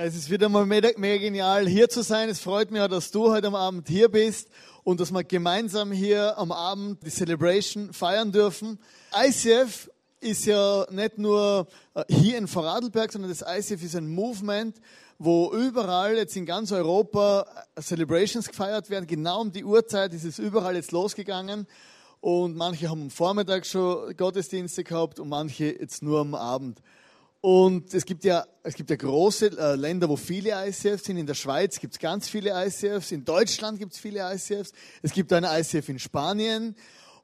Es ist wieder mal mega, mega genial, hier zu sein. Es freut mich auch, dass du heute am Abend hier bist und dass wir gemeinsam hier am Abend die Celebration feiern dürfen. ICF ist ja nicht nur äh, hier in Vorarlberg, sondern das ICF ist ein Movement, wo überall jetzt in ganz Europa äh, Celebrations gefeiert werden. Genau um die Uhrzeit ist es überall jetzt losgegangen. Und manche haben am Vormittag schon Gottesdienste gehabt und manche jetzt nur am Abend. Und es gibt ja, es gibt ja große äh, Länder, wo viele ICFs sind. In der Schweiz gibt es ganz viele ICFs. In Deutschland gibt es viele ICFs. Es gibt ein ICF in Spanien.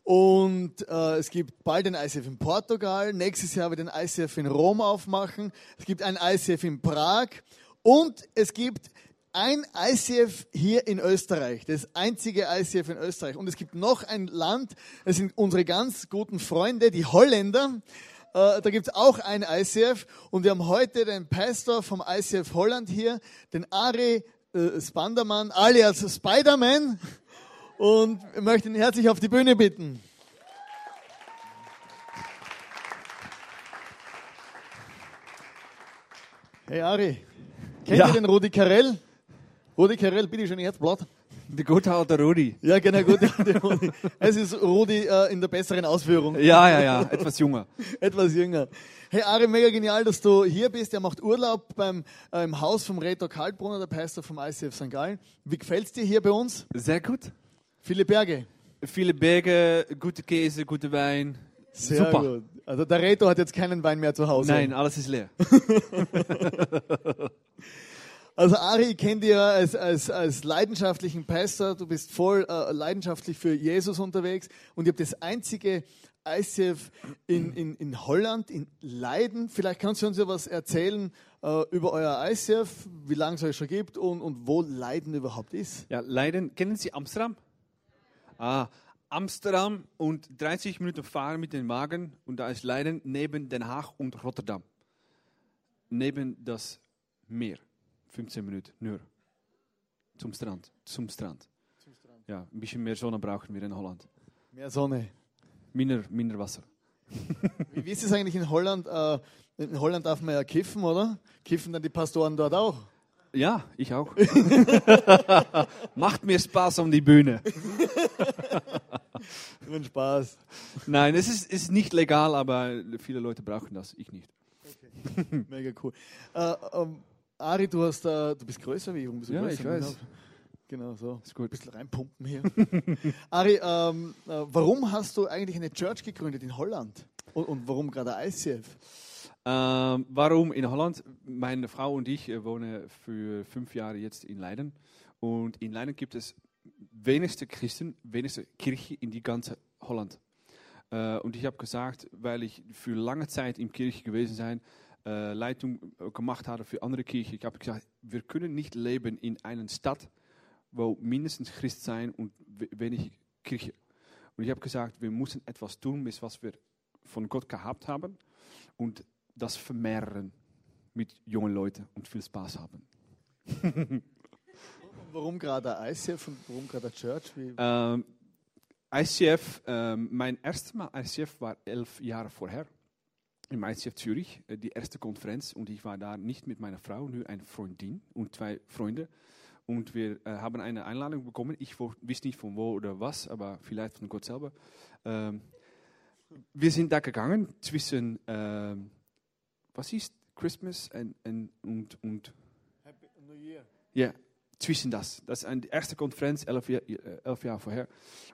Und äh, es gibt bald ein ICF in Portugal. Nächstes Jahr wird ein ICF in Rom aufmachen. Es gibt ein ICF in Prag. Und es gibt ein ICF hier in Österreich, das einzige ICF in Österreich. Und es gibt noch ein Land, das sind unsere ganz guten Freunde, die Holländer. Äh, da gibt es auch ein ICF und wir haben heute den Pastor vom ICF Holland hier, den Ari äh, Spandermann, alias Spiderman. Und ich möchte ihn herzlich auf die Bühne bitten. Hey Ari, kennt Ja. ihr den Rudi Carell? Rudi Carell, bitte schön, Herzblatt. Der gute alte Rudi. Ja, genau, gut. der Rudi. Es ist Rudi äh, in der besseren Ausführung. Ja, ja, ja, etwas jünger. Etwas jünger. Hey Ari, mega genial, dass du hier bist. Er macht Urlaub beim äh, im Haus vom Reto Kaltbrunner, der Pastor vom ICF St. Gallen. Wie gefällt's dir hier bei uns? Sehr gut. Viele Berge. Viele Berge, gute Käse, gute Wein. Sehr Super. gut. Also der Reto hat jetzt keinen Wein mehr zu Hause. Nein, alles ist leer. Also Ari, ich kenne dich ja als, als, als leidenschaftlichen Pastor. Du bist voll äh, leidenschaftlich für Jesus unterwegs. Und ihr habt das einzige ICF in, in, in Holland, in Leiden. Vielleicht kannst du uns ja was erzählen äh, über euer ICF, wie lange es euch schon gibt und, und wo Leiden überhaupt ist. Ja, Leiden. Kennen Sie Amsterdam? Ah, Amsterdam und 30 Minuten fahren mit dem Wagen und da ist Leiden neben Den Haag und Rotterdam. Neben das Meer. 15 Minuten nur. Zum Strand. Zum Strand. Ja, ein bisschen mehr Sonne brauchen wir in Holland. Mehr Sonne. Minder, minder Wasser. Wie, wie ist es eigentlich in Holland? Äh, in Holland darf man ja kiffen, oder? Kiffen dann die Pastoren dort auch? Ja, ich auch. Macht mir Spaß um die Bühne. Nur Spaß. Nein, es ist, ist nicht legal, aber viele Leute brauchen das, ich nicht. Mega cool. Äh, ähm, Ari, du, hast, äh, du bist größer wie ich. Du Ja, größer? ich weiß. Genau so. Ist gut. Ein bisschen reinpumpen hier. Ari, ähm, äh, warum hast du eigentlich eine Church gegründet in Holland? Und, und warum gerade ICF? Ähm, warum in Holland? Meine Frau und ich äh, wohnen für fünf Jahre jetzt in Leiden. Und in Leiden gibt es wenigste Christen, wenigste Kirche in die ganze Holland. Äh, und ich habe gesagt, weil ich für lange Zeit in Kirche gewesen sein, äh, Leitung äh, gemacht habe für andere Kirchen, ich habe gesagt, wir können nicht leben in einer Stadt, wo mindestens Christ sein und we- wenig Kirche. Und ich habe gesagt, wir müssen etwas tun, mit was wir von Gott gehabt haben und das vermehren mit jungen Leuten und viel Spaß haben. Warum gerade ICF und warum gerade Church? Ähm, ICF, ähm, mein erstes Mal ICF war elf Jahre vorher im ICF Zürich, äh, die erste Konferenz und ich war da nicht mit meiner Frau, nur eine Freundin und zwei Freunde und wir äh, haben eine Einladung bekommen. Ich wusste nicht von wo oder was, aber vielleicht von Gott selber. Ähm, wir sind da gegangen zwischen, ähm, was ist Christmas und, und, und, und Happy New Year. ja, zwischen das. Das ist eine erste Konferenz, elf, Jahr, äh, elf Jahre vorher.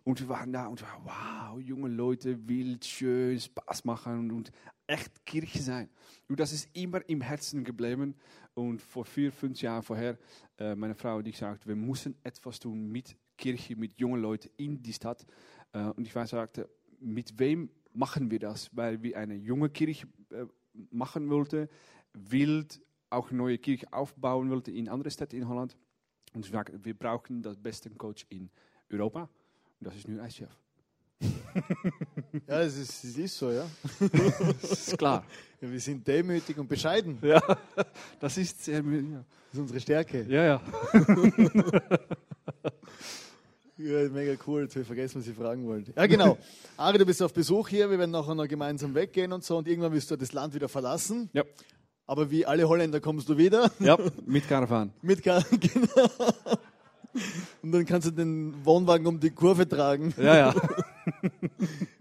Und wir waren da und wow, junge Leute, wild, schön, Spaß machen und, und echt Kirche sein. Und das ist immer im Herzen geblieben. Und vor vier, fünf Jahren vorher, äh, meine Frau ich sagten, wir müssen etwas tun mit Kirche, mit jungen Leuten in die Stadt. Äh, und ich sagte, mit wem machen wir das? Weil wir eine junge Kirche äh, machen wollten, wild auch neue Kirche aufbauen wollte in andere Städte in Holland. Und wir brauchen das beste Coach in Europa. Und das ist nu ICF. Ja, es ist, es ist so, ja. Das ist klar. ja. Wir sind demütig und bescheiden. ja, das ist sehr, ja. Das ist unsere Stärke. Ja, ja. Ja, mega cool. Jetzt habe ich vergessen, was ich fragen wollte. Ja, genau. Ari, du bist auf Besuch hier. Wir werden nachher noch gemeinsam weggehen und so. Und irgendwann wirst du das Land wieder verlassen. Ja. Aber wie alle Holländer kommst du wieder. Ja, mit Karawan. Mit Gar genau. Und dann kannst du den Wohnwagen um die Kurve tragen. Ja, ja.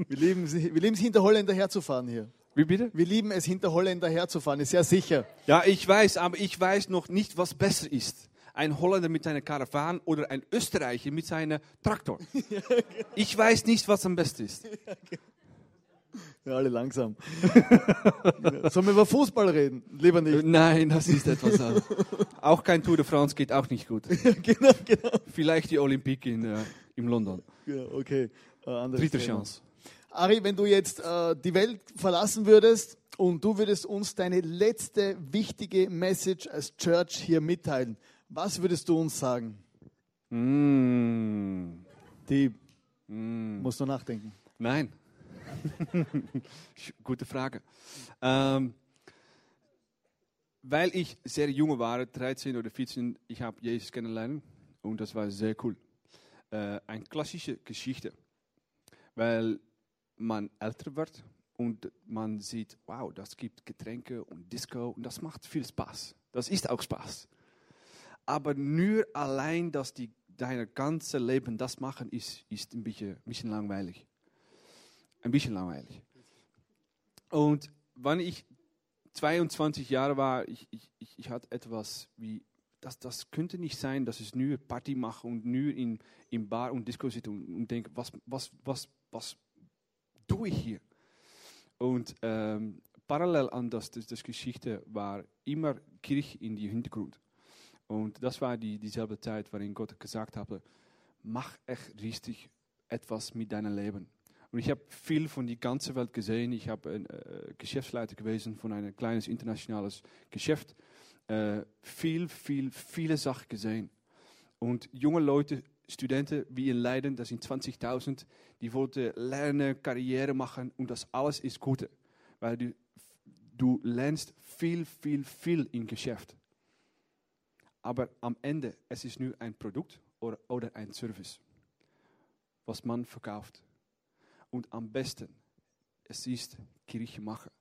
Wir lieben, es- wir lieben es, hinter Holländer herzufahren hier. Wie bitte? Wir lieben es, hinter Holländer herzufahren, ist sehr sicher. Ja, ich weiß, aber ich weiß noch nicht, was besser ist. Ein Holländer mit seiner Karawan oder ein Österreicher mit seinem Traktor. Ich weiß nicht, was am besten ist. Ja, alle langsam. Genau. Sollen wir über Fußball reden? Lieber nicht. Nein, das ist etwas anderes. Auch kein Tour de France geht auch nicht gut. genau, genau. Vielleicht die Olympique in, äh, in London. Ja, okay. Äh, Dritte Thema. Chance. Ari, wenn du jetzt äh, die Welt verlassen würdest und du würdest uns deine letzte wichtige Message als Church hier mitteilen, was würdest du uns sagen? Mm. Die Mm. musst du nachdenken. Nein. Gute Frage. Ähm, weil ich sehr jung war, 13 oder 14, ich habe Jesus kennengelernt und das war sehr cool. Äh, eine klassische Geschichte, weil man älter wird und man sieht, wow, das gibt Getränke und Disco und das macht viel Spaß. Das ist auch Spaß. Aber nur allein, dass die dein ganze Leben das machen, ist, ist ein bisschen, ein bisschen langweilig. Ein bisschen langweilig. Und wenn ich 22 Jahre war, ich, ich, ich, ich hatte etwas wie, das, das könnte nicht sein, dass ich nur Party mache und nur in, in Bar und Disco sitze und, und denke, was, was, was, was tue ich hier? Und ähm, parallel an das, das, das Geschichte war immer Kirche in die Hintergrund. Und das war die, dieselbe Zeit, waarin Gott gesagt habe, mach echt richtig etwas mit deinem Leben. Und ich habe viel von die ganze Welt gesehen. Ich habe äh, Geschäftsleiter gewesen von einem kleines internationales Geschäft. Äh, viel, viel, viele Sachen gesehen. Und junge Leute, Studenten wie in Leiden, das sind 20.000, die wollten lernen, Karriere machen und das alles ist gut. Weil du, du lernst viel, viel, viel im Geschäft. Aber am Ende, es ist nur ein Produkt oder, oder ein Service, was man verkauft. Und am besten, es ist Kirche machen.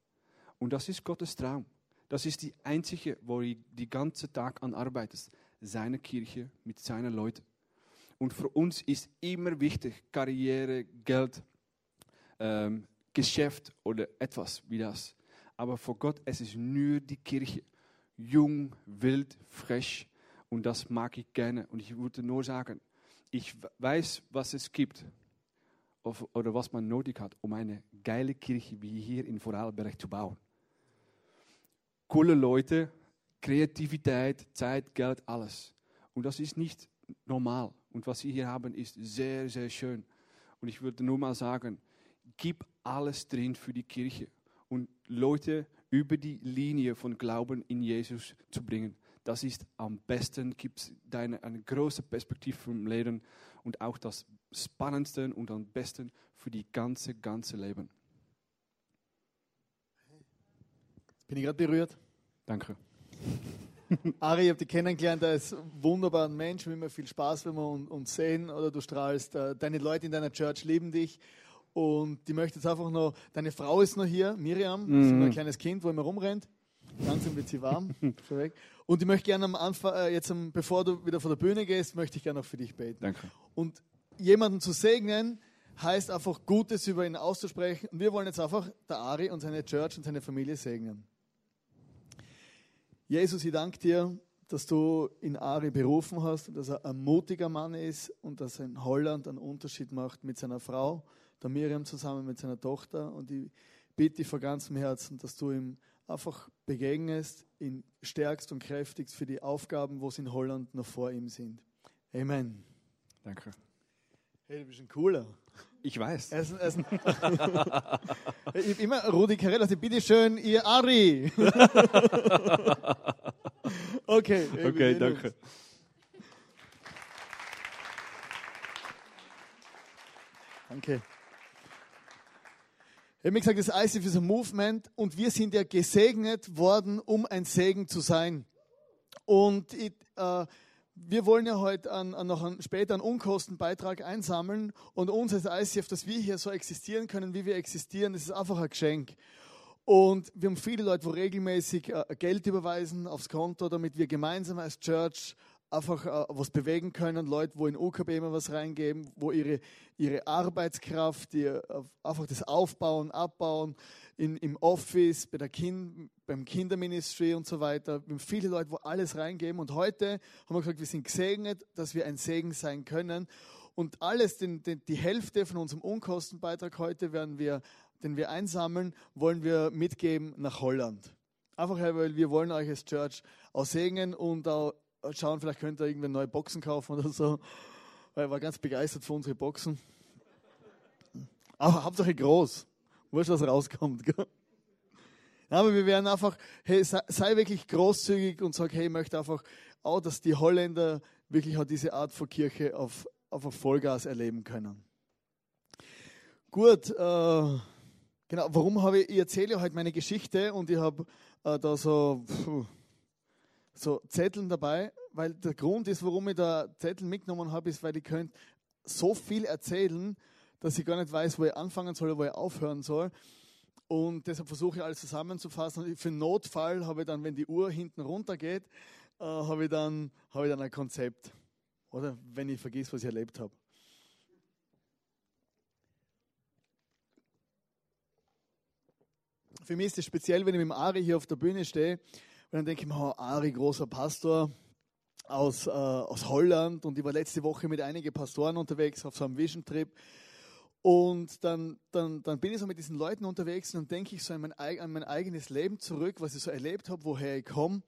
Und das ist Gottes Traum. Das ist die einzige, wo er die ganze Tag an arbeitet. Seine Kirche mit seinen Leuten. Und für uns ist immer wichtig, Karriere, Geld, ähm, Geschäft oder etwas wie das. Aber für Gott, es ist nur die Kirche. Jung, wild, frisch. Und das mag ich gerne. Und ich würde nur sagen, ich weiß, was es gibt oder was man nötig hat, um eine geile Kirche wie hier in Vorarlberg zu bauen. Coole Leute, Kreativität, Zeit, Geld, alles. Und das ist nicht normal. Und was Sie hier haben, ist sehr, sehr schön. Und ich würde nur mal sagen, gib alles drin für die Kirche und Leute über die Linie von Glauben in Jesus zu bringen. Das ist am besten, gibt deine eine große Perspektive vom Leben und auch das Spannendste und am besten für die ganze, ganze Leben. Bin ich gerade berührt? Danke. Ari, ich habe dich kennengelernt als wunderbaren Mensch, mit immer viel Spaß, wenn wir uns, sehen oder du strahlst. Äh, Deine Leute in deiner Church lieben dich und die möchte jetzt einfach noch, deine Frau ist noch hier, Miriam, Mhm. ein kleines Kind, wo immer rumrennt. Langsam wird sie warm. Und ich möchte gerne am Anfang, äh, jetzt bevor du wieder von der Bühne gehst, möchte ich gerne noch für dich beten. Danke. Und jemanden zu segnen, heißt einfach Gutes über ihn auszusprechen. Und wir wollen jetzt einfach der Ari und seine Church und seine Familie segnen. Jesus, ich danke dir, dass du in Ari berufen hast dass er ein mutiger Mann ist und dass er in Holland einen Unterschied macht mit seiner Frau, der Miriam zusammen mit seiner Tochter. Und ich bitte dich von ganzem Herzen, dass du ihm einfach begegnest, ihn stärkst und kräftigst für die Aufgaben, wo es in Holland noch vor ihm sind. Amen. Danke. Hey, du bist ein cooler. Ich weiß. Er ist, er ich hab immer Rudi Carell, also bitte schön, ihr Ari. okay. Okay, danke. Danke. Ich habe mir gesagt, das ICF ist ein Movement und wir sind ja gesegnet worden, um ein Segen zu sein. Und ich, äh, wir wollen ja heute an, an noch einen, später einen Unkostenbeitrag einsammeln und uns als ICF, dass wir hier so existieren können, wie wir existieren, das ist einfach ein Geschenk. Und wir haben viele Leute, die regelmäßig äh, Geld überweisen aufs Konto, damit wir gemeinsam als Church einfach äh, was bewegen können. Leute, wo in UKB immer was reingeben, wo ihre, ihre Arbeitskraft, ihr, einfach das Aufbauen, Abbauen in, im Office, bei der kind, beim Kinderministry und so weiter. Wir haben viele Leute, wo alles reingeben. Und heute haben wir gesagt, wir sind gesegnet, dass wir ein Segen sein können. Und alles, den, den, die Hälfte von unserem Unkostenbeitrag heute werden wir, den wir einsammeln, wollen wir mitgeben nach Holland. Einfach, weil wir wollen euch als Church auch segnen und auch schauen, vielleicht könnt ihr irgendwie neue Boxen kaufen oder so. Weil er war ganz begeistert von unseren Boxen. Aber Hauptsache groß. Wurscht, was rauskommt. Aber wir werden einfach, hey, sei, wirklich großzügig und sag, hey, ich möchte einfach auch, dass die Holländer wirklich auch diese Art von Kirche auf, auf Vollgas erleben können. Gut, äh, genau, warum habe ich, ich erzähle heute meine Geschichte und ich habe äh, da so, pfuh, so Zetteln dabei, weil der Grund ist, warum ich da Zettel mitgenommen habe, ist, weil ich könnte so viel erzählen, dass ich gar nicht weiß, wo ich anfangen soll oder wo ich aufhören soll. Und deshalb versuche ich alles zusammenzufassen. Und für Notfall habe ich dann, wenn die Uhr hinten runter geht, äh, habe, ich dann, habe ich dann ein Konzept. Oder wenn ich vergesse, was ich erlebt habe. Für mich ist es speziell, wenn ich mit dem Ari hier auf der Bühne stehe und dann denke ich mir, oh, Ari, großer Pastor aus, äh, aus Holland und ich war letzte Woche mit einigen Pastoren unterwegs auf so einem Vision Trip. Und dann, dann, dann bin ich so mit diesen Leuten unterwegs und dann denke ich so an mein, an mein eigenes Leben zurück, was ich so erlebt habe, woher ich komme.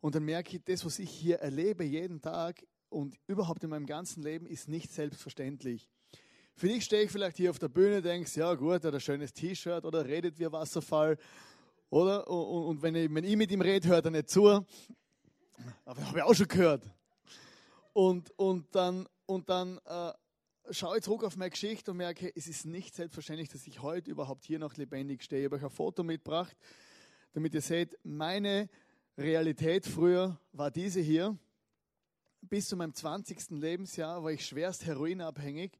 Und dann merke ich, das, was ich hier erlebe jeden Tag und überhaupt in meinem ganzen Leben, ist nicht selbstverständlich. Für dich stehe ich vielleicht hier auf der Bühne, denkst, ja gut, er ein schönes T-Shirt oder redet wie ein Wasserfall oder? Und, und wenn, ich, wenn ich mit ihm rede, hört er nicht zu. Aber habe ich auch schon gehört. Und, und dann, und dann äh, schaue zurück auf meine Geschichte und merke, es ist nicht selbstverständlich, dass ich heute überhaupt hier noch lebendig stehe. Ich habe euch ein Foto mitgebracht, damit ihr seht, meine Realität früher war diese hier. Bis zu meinem 20. Lebensjahr war ich schwerst heroinabhängig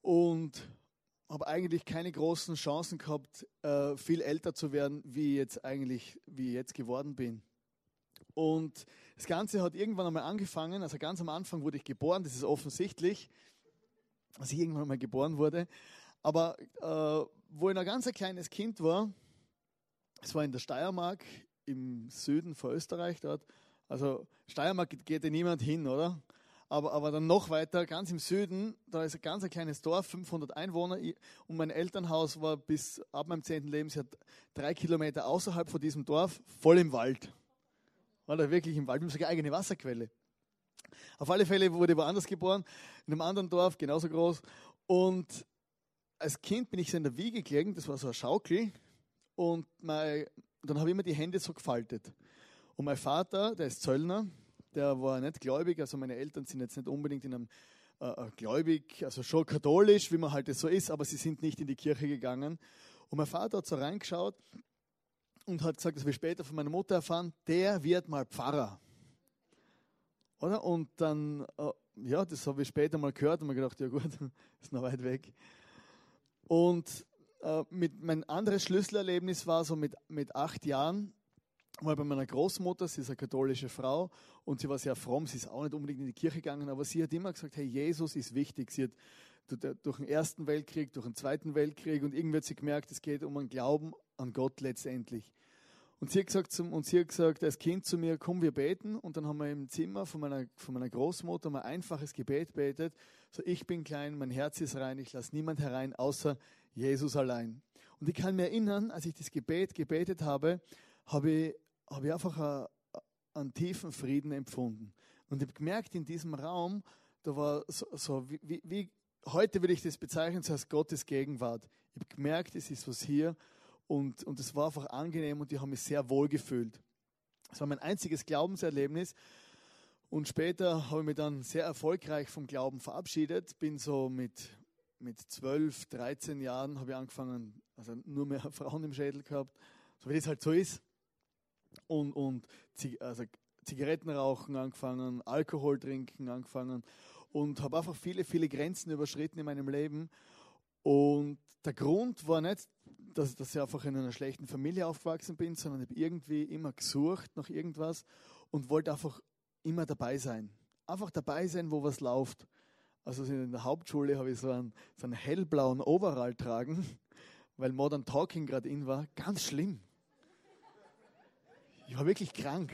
und habe eigentlich keine großen Chancen gehabt, äh, viel älter zu werden, wie jetzt eigentlich, wie ich jetzt geworden bin. Und das Ganze hat irgendwann einmal angefangen, also ganz am Anfang wurde ich geboren, das ist offensichtlich, dass ich irgendwann einmal geboren wurde. Aber äh, wo ich noch ganz ein kleines Kind war, es war in der Steiermark im Süden von Österreich dort. Also Steiermark geht ja niemand hin, oder? aber, aber dann noch weiter, ganz im Süden, da ist ein ganz ein kleines Dorf, 500 Einwohner und mein Elternhaus war bis ab meinem 10. Lebensjahr drei Kilometer außerhalb von diesem Dorf, voll im Wald. War da wirklich im Wald, wir haben sogar eigene Wasserquelle. Auf alle Fälle wurde ich woanders geboren, in einem anderen Dorf, genauso groß. Und als Kind bin ich so in der Wiege gelegen, das war so eine Schaukel. Und mein, dann habe ich immer die Hände so gefaltet. Und mein Vater, der ist Zöllner, der war nicht gläubig, also meine Eltern sind jetzt nicht unbedingt in einem äh, äh, gläubig, also schon katholisch, wie man halt so ist, aber sie sind nicht in die Kirche gegangen. Und mein Vater hat so reingeschaut und hat gesagt, das wir später von meiner Mutter erfahren, der wird mal Pfarrer. Oder? Und dann, äh, ja, das habe ich später mal gehört und mir gedacht, ja gut, ist noch weit weg. Und äh, mit, mein anderes Schlüsselerlebnis war so mit, mit acht Jahren, mal bei meiner Großmutter, sie ist eine katholische Frau und sie war sehr fromm, sie ist auch nicht unbedingt in die Kirche gegangen, aber sie hat immer gesagt, hey, Jesus ist wichtig. Sie hat durch den Ersten Weltkrieg, durch den Zweiten Weltkrieg und irgendwie hat sie gemerkt, es geht um einen Glauben an Gott letztendlich. Und sie hat gesagt, zum, und sie hat gesagt als Kind zu mir, komm, wir beten. Und dann haben wir im Zimmer von meiner, von meiner Großmutter mal ein einfaches Gebet betet. So, ich bin klein, mein Herz ist rein, ich lasse niemand herein, außer Jesus allein. Und ich kann mir erinnern, als ich das Gebet gebetet habe, habe ich, habe ich einfach einen tiefen Frieden empfunden. Und ich habe gemerkt, in diesem Raum, da war so, so wie, wie, heute würde ich das bezeichnen, so als Gottes Gegenwart. Ich habe gemerkt, es ist was hier und, und es war einfach angenehm und ich habe mich sehr wohl gefühlt. Das war mein einziges Glaubenserlebnis. Und später habe ich mich dann sehr erfolgreich vom Glauben verabschiedet. Bin so mit, mit 12, 13 Jahren habe ich angefangen, also nur mehr Frauen im Schädel gehabt, so wie das halt so ist und, und also Zigaretten rauchen angefangen, Alkohol trinken angefangen und habe einfach viele, viele Grenzen überschritten in meinem Leben. Und der Grund war nicht, dass, dass ich einfach in einer schlechten Familie aufgewachsen bin, sondern ich habe irgendwie immer gesucht nach irgendwas und wollte einfach immer dabei sein. Einfach dabei sein, wo was läuft. Also in der Hauptschule habe ich so einen, so einen hellblauen Overall tragen, weil Modern Talking gerade in war. Ganz schlimm. Ich war wirklich krank.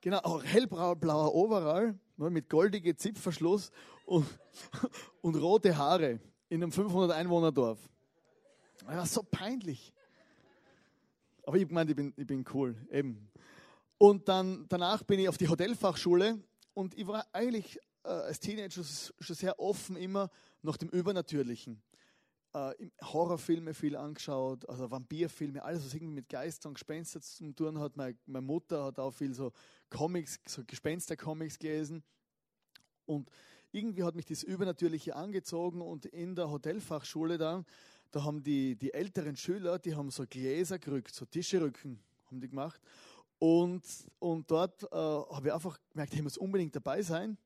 Genau, auch hellblauer Overall mit goldigem Zipfverschluss und, und rote Haare in einem 500 Einwohner Dorf. Das war so peinlich. Aber ich meine, ich bin, ich bin cool, eben. Und dann, danach bin ich auf die Hotelfachschule und ich war eigentlich äh, als Teenager schon sehr offen immer nach dem Übernatürlichen. Äh, Horrorfilme viel angeschaut, also Vampirfilme, alles, was irgendwie mit Geistern und Gespenstern zu tun hat. Meine, meine Mutter hat auch viel so Comics, so Gespenster-Comics gelesen. Und irgendwie hat mich das Übernatürliche angezogen und in der Hotelfachschule dann, da haben die, die älteren Schüler, die haben so Gläser gerückt, so Tischerücken haben die gemacht. Und, und dort äh, habe ich einfach gemerkt, ich muss unbedingt dabei sein.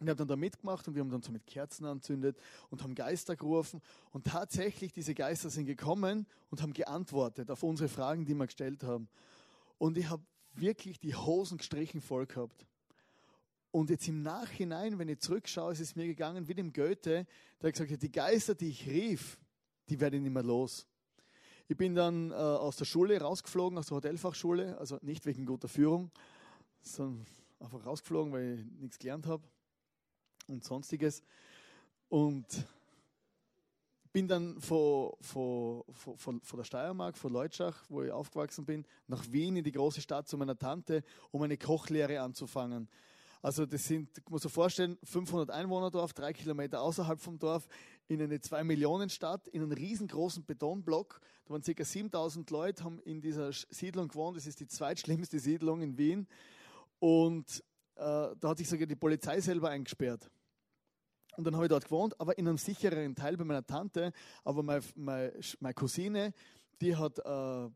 Und ich habe dann da mitgemacht und wir haben dann so mit Kerzen anzündet und haben Geister gerufen. Und tatsächlich, diese Geister sind gekommen und haben geantwortet auf unsere Fragen, die wir gestellt haben. Und ich habe wirklich die Hosen gestrichen voll gehabt. Und jetzt im Nachhinein, wenn ich zurückschaue, ist es mir gegangen wie dem Goethe, der gesagt hat, die Geister, die ich rief, die werde ich nicht mehr los. Ich bin dann äh, aus der Schule rausgeflogen, aus der Hotelfachschule, also nicht wegen guter Führung, sondern einfach rausgeflogen, weil ich nichts gelernt habe und sonstiges. Und bin dann von, von, von, von der Steiermark, von Leutschach, wo ich aufgewachsen bin, nach Wien in die große Stadt zu meiner Tante, um eine Kochlehre anzufangen. Also das sind, muss sich vorstellen, 500 Einwohner Dorf, drei Kilometer außerhalb vom Dorf, in eine 2 Millionen Stadt, in einen riesengroßen Betonblock. Da waren ca. 7000 Leute, haben in dieser Siedlung gewohnt. Das ist die zweitschlimmste Siedlung in Wien. Und äh, da hat sich sogar die Polizei selber eingesperrt. Und dann habe ich dort gewohnt, aber in einem sichereren Teil bei meiner Tante. Aber meine, meine, meine Cousine, die hat äh,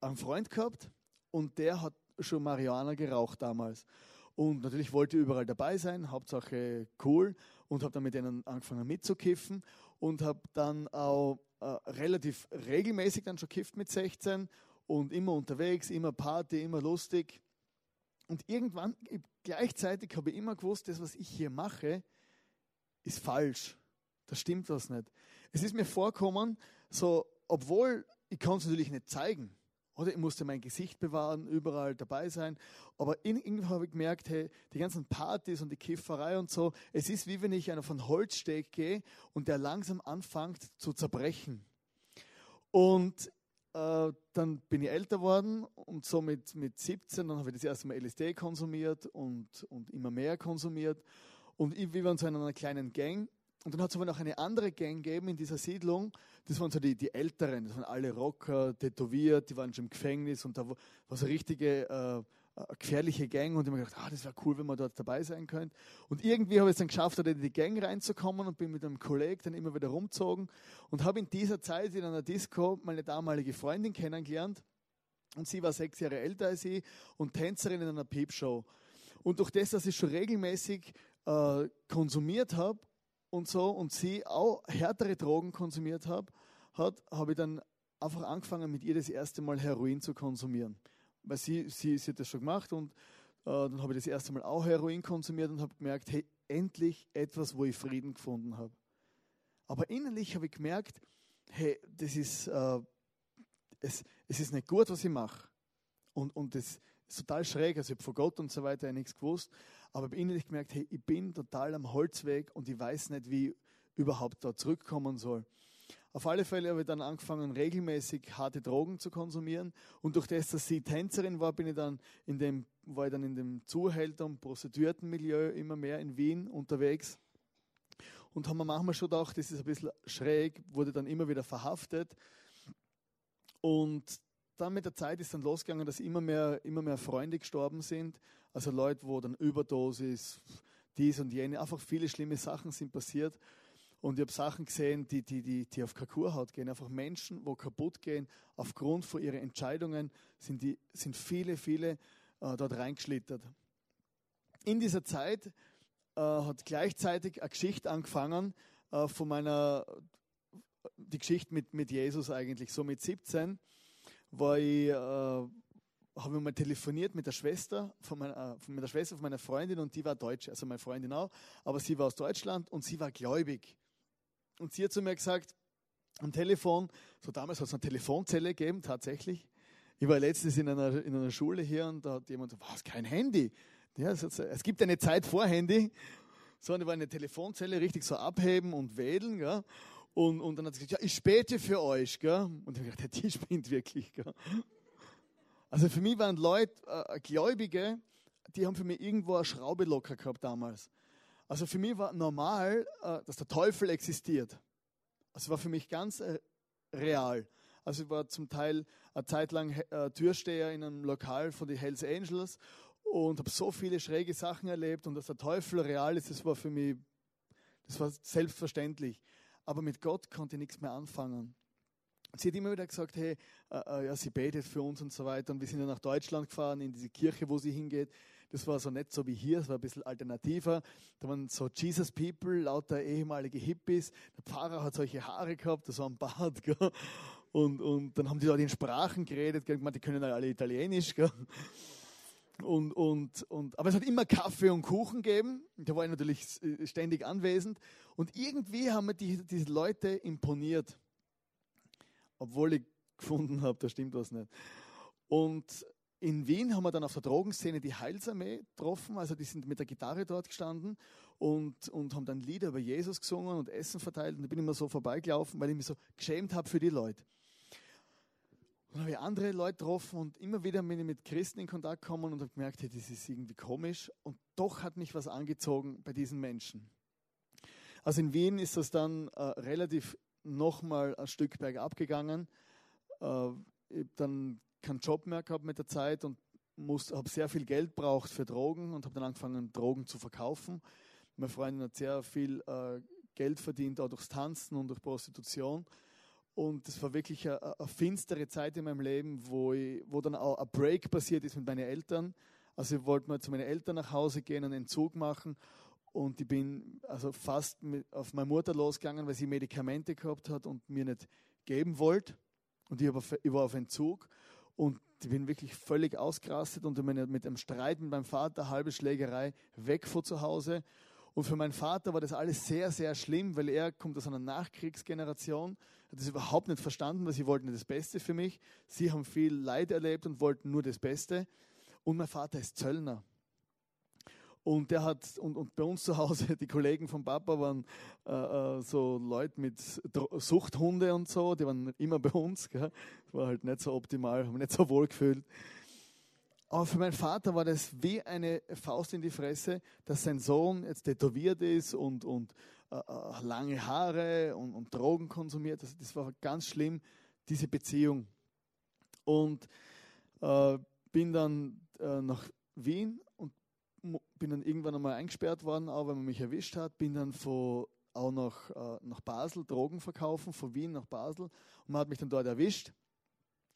einen Freund gehabt und der hat schon Marihuana geraucht damals. Und natürlich wollte ich überall dabei sein, Hauptsache cool. Und habe dann mit denen angefangen mitzukiffen und habe dann auch äh, relativ regelmäßig dann schon kifft mit 16 und immer unterwegs, immer Party, immer lustig. Und irgendwann, gleichzeitig habe ich immer gewusst, das, was ich hier mache, ist falsch. Da stimmt was nicht. Es ist mir vorkommen, so, obwohl ich kann es natürlich nicht zeigen, oder ich musste mein Gesicht bewahren, überall dabei sein. Aber irgendwie habe ich gemerkt, hey, die ganzen Partys und die Kifferei und so, es ist wie wenn ich einer von Holzsteg gehe und der langsam anfängt zu zerbrechen. Und äh, dann bin ich älter worden und so mit, mit 17, dann habe ich das erste Mal LSD konsumiert und, und immer mehr konsumiert. Und ich, wir waren so in einer kleinen Gang und dann hat es aber noch eine andere Gang gegeben in dieser Siedlung. Das waren so die, die Älteren, das waren alle Rocker, tätowiert, die waren schon im Gefängnis und da war, so eine richtige äh, gefährliche Gang und ich habe mir gedacht, ah, das wäre cool, wenn man dort dabei sein könnte. Und irgendwie habe ich es dann geschafft, in die Gang reinzukommen und bin mit einem Kollegen dann immer wieder rumgezogen und habe in dieser Zeit in einer Disco meine damalige Freundin kennengelernt. Und sie war sechs Jahre älter als ich und Tänzerin in einer Peepshow. Und durch das, dass ich schon regelmäßig äh, konsumiert habe und so und sie auch härtere Drogen konsumiert hab, hat, habe ich dann einfach angefangen, mit ihr das erste Mal Heroin zu konsumieren. Weil sie, sie, sie hat das schon gemacht und äh, dann habe ich das erste Mal auch Heroin konsumiert und habe gemerkt, hey, endlich etwas, wo ich Frieden gefunden habe. Aber innerlich habe ich gemerkt, hey, das ist, äh, es, es ist nicht gut, was ich mache. Und, und das ist total schräg. Also ich habe von Gott und so weiter nichts gewusst. Aber habe innerlich gemerkt, hey, ich bin total am Holzweg und ich weiß nicht, wie ich überhaupt da zurückkommen soll. Auf alle Fälle habe ich dann angefangen, regelmäßig harte Drogen zu konsumieren. Und durch das, dass sie Tänzerin war, bin ich dann in dem, war ich dann in dem Zuhälter- und Prostituiertenmilieu immer mehr in Wien unterwegs. Und haben wir manchmal schon gedacht, das ist ein bisschen schräg, wurde dann immer wieder verhaftet. Und dann mit der Zeit ist dann losgegangen, dass immer mehr, immer mehr Freunde gestorben sind. Also Leute, wo dann Überdosis, dies und jene, einfach viele schlimme Sachen sind passiert. Und ich habe Sachen gesehen, die, die, die, die auf Kakurhaut gehen. Einfach Menschen, wo kaputt gehen aufgrund von ihren Entscheidungen, sind, die, sind viele, viele äh, dort reingeschlittert. In dieser Zeit äh, hat gleichzeitig eine Geschichte angefangen, äh, von meiner, die Geschichte mit, mit Jesus eigentlich. So mit 17 war ich, äh, habe ich mal telefoniert mit der Schwester von meiner, äh, mit der Schwester von meiner Freundin und die war Deutsch, also meine Freundin auch, aber sie war aus Deutschland und sie war gläubig. Und sie hat zu mir gesagt, am Telefon, so damals hat es eine Telefonzelle gegeben, tatsächlich. Ich war letztens in einer, in einer Schule hier und da hat jemand gesagt, was, kein Handy? Ja, es, gibt eine Zeit vor Handy. So, und ich war in der Telefonzelle richtig so abheben und wählen, gell? Und, und dann hat sie gesagt, ja, ich späte für euch, gell? Und ich habe gedacht, ja, die spinnt wirklich, gell? Also für mich waren Leute, äh, Gläubige, die haben für mich irgendwo eine Schraube locker gehabt damals. Also für mich war normal, äh, dass der Teufel existiert. Also war für mich ganz äh, real. Also ich war zum Teil eine Zeit lang äh, Türsteher in einem Lokal von den Hells Angels und habe so viele schräge Sachen erlebt und dass der Teufel real ist, das war für mich, das war selbstverständlich. Aber mit Gott konnte ich nichts mehr anfangen. Sie hat immer wieder gesagt, hey, äh, äh, ja, sie betet für uns und so weiter. Und wir sind dann nach Deutschland gefahren, in diese Kirche, wo sie hingeht. Das war so nicht so wie hier, es war ein bisschen alternativer. Da waren so Jesus People, lauter ehemalige Hippies. Der Pfarrer hat solche Haare gehabt, das war ein Bart. Gell? Und, und dann haben die dort in Sprachen geredet, gell? die können alle Italienisch. Gell? Und, und, und, aber es hat immer Kaffee und Kuchen gegeben. Da war ich natürlich ständig anwesend. Und irgendwie haben mir die, diese Leute imponiert. Obwohl ich gefunden habe, da stimmt was nicht. Und in Wien haben wir dann auf der Drogenszene die Heilsarmee getroffen. Also die sind mit der Gitarre dort gestanden und, und haben dann Lieder über Jesus gesungen und Essen verteilt. Und da bin ich immer so vorbeigelaufen, weil ich mich so geschämt habe für die Leute. Dann habe ich andere Leute getroffen und immer wieder bin ich mit Christen in Kontakt gekommen und habe gemerkt, hey, das ist irgendwie komisch. Und doch hat mich was angezogen bei diesen Menschen. Also in Wien ist das dann äh, relativ nochmal ein Stück bergab gegangen. Äh, ich habe dann keinen Job mehr gehabt mit der Zeit und habe sehr viel Geld braucht für Drogen und habe dann angefangen, Drogen zu verkaufen. Meine Freundin hat sehr viel äh, Geld verdient, auch durchs Tanzen und durch Prostitution. Und das war wirklich eine, eine, finstere Zeit in meinem Leben, wo, ich, wo dann auch ein Break passiert ist mit meinen Eltern. Also ich wollte mal zu meinen Eltern nach Hause gehen, einen Entzug machen. Und ich bin also fast mit, auf meine Mutter losgegangen, weil sie Medikamente gehabt hat und mir nicht geben wollte. Und ich, auf, ich war auf Entzug. Und ich bin wirklich völlig ausgerastet und mit einem Streit mit meinem Vater, halbe Schlägerei, weg von zu Hause. Und für meinen Vater war das alles sehr, sehr schlimm, weil er kommt aus einer Nachkriegsgeneration, hat das überhaupt nicht verstanden, weil sie wollten das Beste für mich. Sie haben viel Leid erlebt und wollten nur das Beste. Und mein Vater ist Zöllner. Und der hat, und, und bei uns zu Hause, die Kollegen von Papa waren äh, äh so Leute mit Suchthunde und so, die waren immer bei uns. Gell? War halt nicht so optimal, haben nicht so wohl gefühlt. Aber für meinen Vater war das wie eine Faust in die Fresse, dass sein Sohn jetzt tätowiert ist und, und äh, äh lange Haare und, und Drogen konsumiert. Das, das, war ganz schlimm, diese Beziehung. Und äh, bin dann äh, nach Wien und bin dann irgendwann einmal eingesperrt worden, auch weil man mich erwischt hat. Bin dann von, auch nach, äh, nach Basel Drogen verkaufen, von Wien nach Basel. Und man hat mich dann dort erwischt.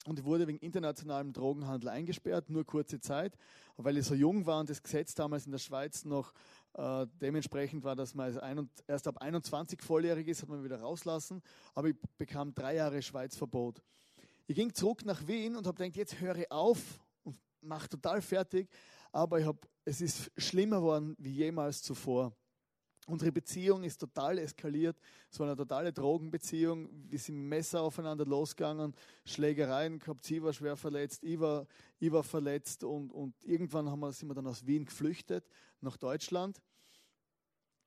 Und wurde wegen internationalem Drogenhandel eingesperrt, nur kurze Zeit, weil ich so jung war und das Gesetz damals in der Schweiz noch äh, dementsprechend war, dass man ein, erst ab 21 volljährig ist, hat man wieder rauslassen. Aber ich bekam drei Jahre Schweizverbot. Ich ging zurück nach Wien und habe gedacht, jetzt höre auf und mache total fertig. Aber ich hab, es ist schlimmer geworden wie jemals zuvor. Unsere Beziehung ist total eskaliert. Es war eine totale Drogenbeziehung. Wir sind Messer aufeinander losgegangen, Schlägereien gehabt. Sie war schwer verletzt, ich war, ich war verletzt. Und, und irgendwann haben wir, sind wir dann aus Wien geflüchtet nach Deutschland.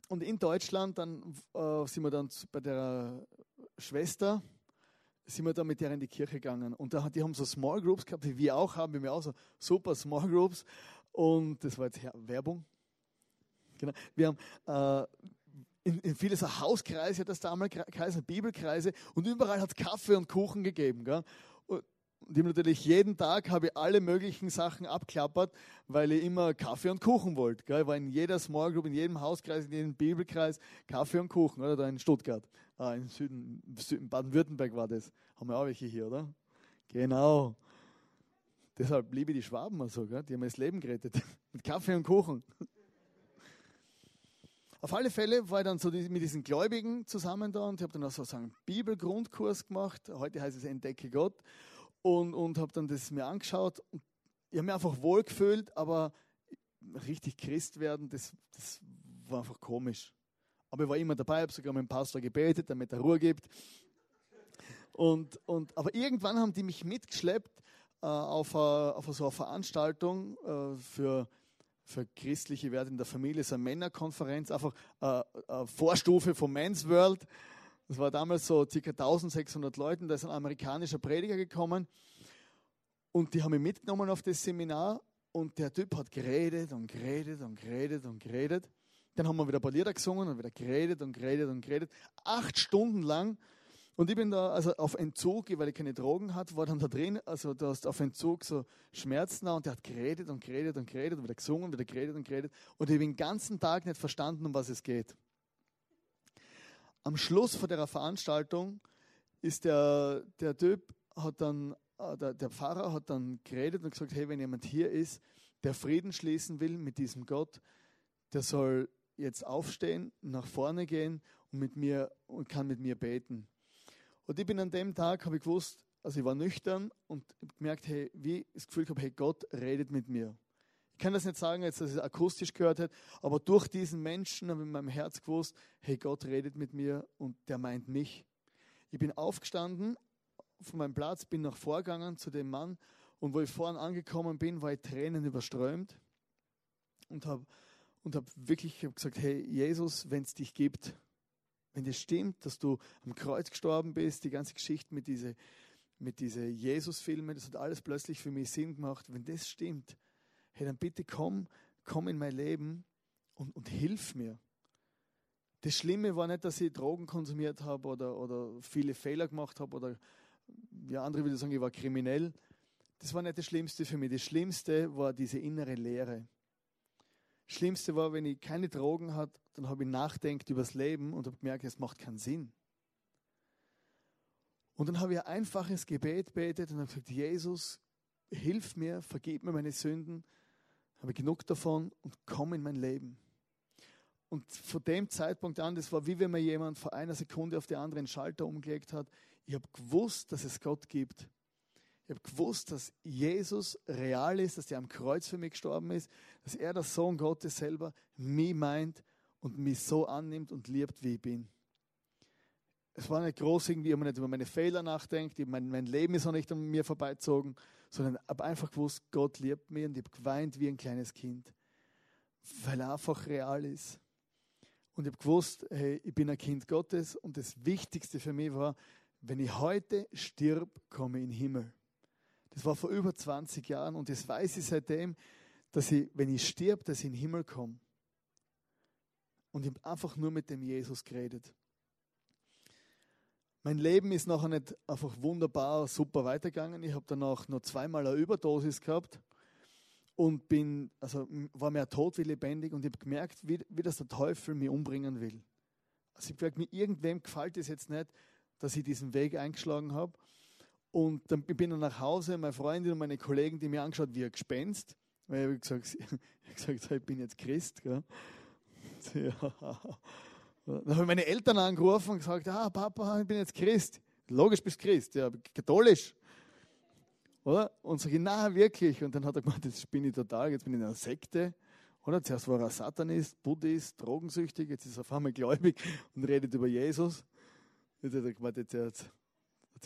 Und in Deutschland dann, äh, sind wir dann bei der Schwester, sind wir dann mit der in die Kirche gegangen. Und da, die haben so Small Groups gehabt, wie wir auch haben. Wir auch so super Small Groups. Und das war jetzt Werbung Genau. Wir haben äh, in, in viele so Hauskreise das damals geheißen, Bibelkreise und überall hat es Kaffee und Kuchen gegeben. Gell? Und ich natürlich jeden Tag habe ich alle möglichen Sachen abklappert, weil ich immer Kaffee und Kuchen wollte. Gell? Ich war in jeder Small Group, in jedem Hauskreis, in jedem Bibelkreis Kaffee und Kuchen, oder? Da in Stuttgart. Ah, in Süden, Süden Baden-Württemberg war das. Haben wir auch welche hier, oder? Genau. Deshalb liebe ich die Schwaben mal so, gell? die haben mir das Leben gerettet. Mit Kaffee und Kuchen. Auf alle Fälle war ich dann so mit diesen Gläubigen zusammen da und ich habe dann auch so einen Bibelgrundkurs gemacht. Heute heißt es Entdecke Gott. Und, und habe dann das mir angeschaut. Und ich habe mich einfach wohlgefühlt, aber richtig Christ werden, das, das war einfach komisch. Aber ich war immer dabei, habe sogar mit dem Pastor gebetet, damit er Ruhe gibt. Und, und, aber irgendwann haben die mich mitgeschleppt äh, auf, a, auf so eine Veranstaltung äh, für für christliche Werte in der Familie, so eine Männerkonferenz, einfach äh, eine Vorstufe vom Men's World. Das war damals so ca. 1600 Leute, da ist ein amerikanischer Prediger gekommen und die haben mich mitgenommen auf das Seminar und der Typ hat geredet und geredet und geredet und geredet. Dann haben wir wieder ein paar Lieder gesungen und wieder geredet und geredet und geredet. Acht Stunden lang und ich bin da also auf Entzug, weil ich keine Drogen hatte, war dann da drin, also du hast auf Entzug so Schmerzen und der hat geredet und geredet und geredet, und wieder gesungen, wieder geredet und geredet und ich habe den ganzen Tag nicht verstanden, um was es geht. Am Schluss von der Veranstaltung ist der, der Typ, hat dann, äh, der, der Pfarrer hat dann geredet und gesagt, hey, wenn jemand hier ist, der Frieden schließen will mit diesem Gott, der soll jetzt aufstehen, nach vorne gehen und mit mir und kann mit mir beten. Und ich bin an dem Tag, habe ich gewusst, also ich war nüchtern und gemerkt, hey, wie ich das Gefühl habe, hey, Gott redet mit mir. Ich kann das nicht sagen, jetzt, dass ich es akustisch gehört habe, aber durch diesen Menschen habe ich in meinem Herz gewusst, hey, Gott redet mit mir und der meint mich. Ich bin aufgestanden von meinem Platz, bin nach vorgegangen zu dem Mann und wo ich vorhin angekommen bin, war ich Tränen überströmt und habe und hab wirklich hab gesagt, hey, Jesus, wenn es dich gibt, wenn das stimmt, dass du am Kreuz gestorben bist, die ganze Geschichte mit diesen mit diese Jesus-Filmen, das hat alles plötzlich für mich Sinn gemacht. Wenn das stimmt, hey, dann bitte komm, komm in mein Leben und, und hilf mir. Das Schlimme war nicht, dass ich Drogen konsumiert habe oder, oder viele Fehler gemacht habe oder ja, andere würde sagen, ich war kriminell. Das war nicht das Schlimmste für mich. Das Schlimmste war diese innere Leere. Schlimmste war, wenn ich keine Drogen hatte, dann habe ich nachdenkt über das Leben und habe gemerkt, es macht keinen Sinn. Und dann habe ich ein einfaches Gebet betet und habe gesagt, Jesus, hilf mir, vergib mir meine Sünden, habe genug davon und komm in mein Leben. Und von dem Zeitpunkt an, das war wie wenn mir jemand vor einer Sekunde auf die andere einen Schalter umgelegt hat. Ich habe gewusst, dass es Gott gibt. Ich habe gewusst, dass Jesus real ist, dass er am Kreuz für mich gestorben ist, dass er, der Sohn Gottes selber, mich meint und mich so annimmt und liebt, wie ich bin. Es war nicht groß irgendwie, ich nicht über meine Fehler nachdenkt, mein, mein Leben ist auch nicht an mir vorbeizogen, sondern habe einfach gewusst, Gott liebt mich und ich habe geweint wie ein kleines Kind, weil er einfach real ist. Und ich habe gewusst, hey, ich bin ein Kind Gottes und das Wichtigste für mich war, wenn ich heute stirb, komme ich in den Himmel. Das war vor über 20 Jahren und das weiß ich seitdem, dass ich, wenn ich stirb, dass ich in den Himmel komme. Und ich habe einfach nur mit dem Jesus geredet. Mein Leben ist nachher nicht einfach wunderbar, super weitergegangen. Ich habe danach noch zweimal eine Überdosis gehabt und bin, also war mehr tot wie lebendig und ich habe gemerkt, wie, wie das der Teufel mich umbringen will. Also ich habe gemerkt, mir irgendwem gefällt es jetzt nicht, dass ich diesen Weg eingeschlagen habe. Und dann bin ich nach Hause, meine Freundin und meine Kollegen, die mir angeschaut wie ein Gespenst, weil ich gesagt, ich gesagt ich bin jetzt Christ. Gell? Ja. Dann habe ich meine Eltern angerufen und gesagt, ah, Papa, ich bin jetzt Christ. Logisch bist du Christ, ja, katholisch. Oder? Und sage ich, na, wirklich. Und dann hat er gemeint, jetzt bin ich total, jetzt bin ich in einer Sekte. Oder? Zuerst war er Satanist, Buddhist, drogensüchtig, jetzt ist er auf einmal gläubig und redet über Jesus. Jetzt hat er gemeint, jetzt, jetzt